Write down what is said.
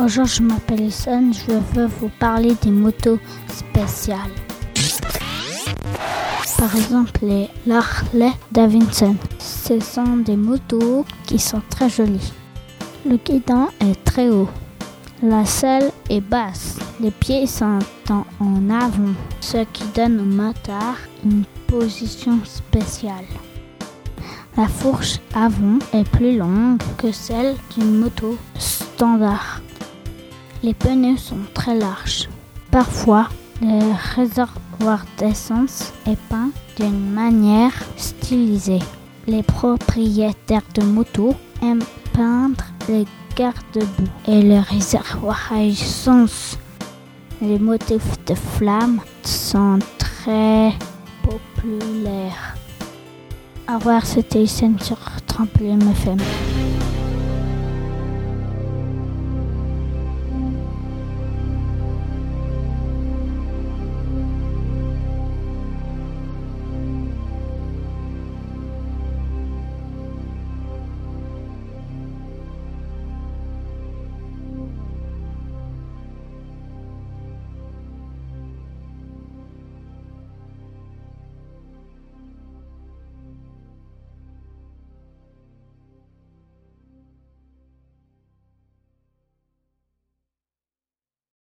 Bonjour, je m'appelle Ison, je veux vous parler des motos spéciales. Par exemple, les Harley Davidson. Ce sont des motos qui sont très jolies. Le guidon est très haut. La selle est basse. Les pieds sont en avant, ce qui donne au moteur une position spéciale. La fourche avant est plus longue que celle d'une moto standard. Les pneus sont très larges. Parfois, le réservoir d'essence est peint d'une manière stylisée. Les propriétaires de motos aiment peindre les garde-boue et le réservoir à essence. Les motifs de flammes sont très populaires. Revoir, c'était Isen sur Trampoline FM.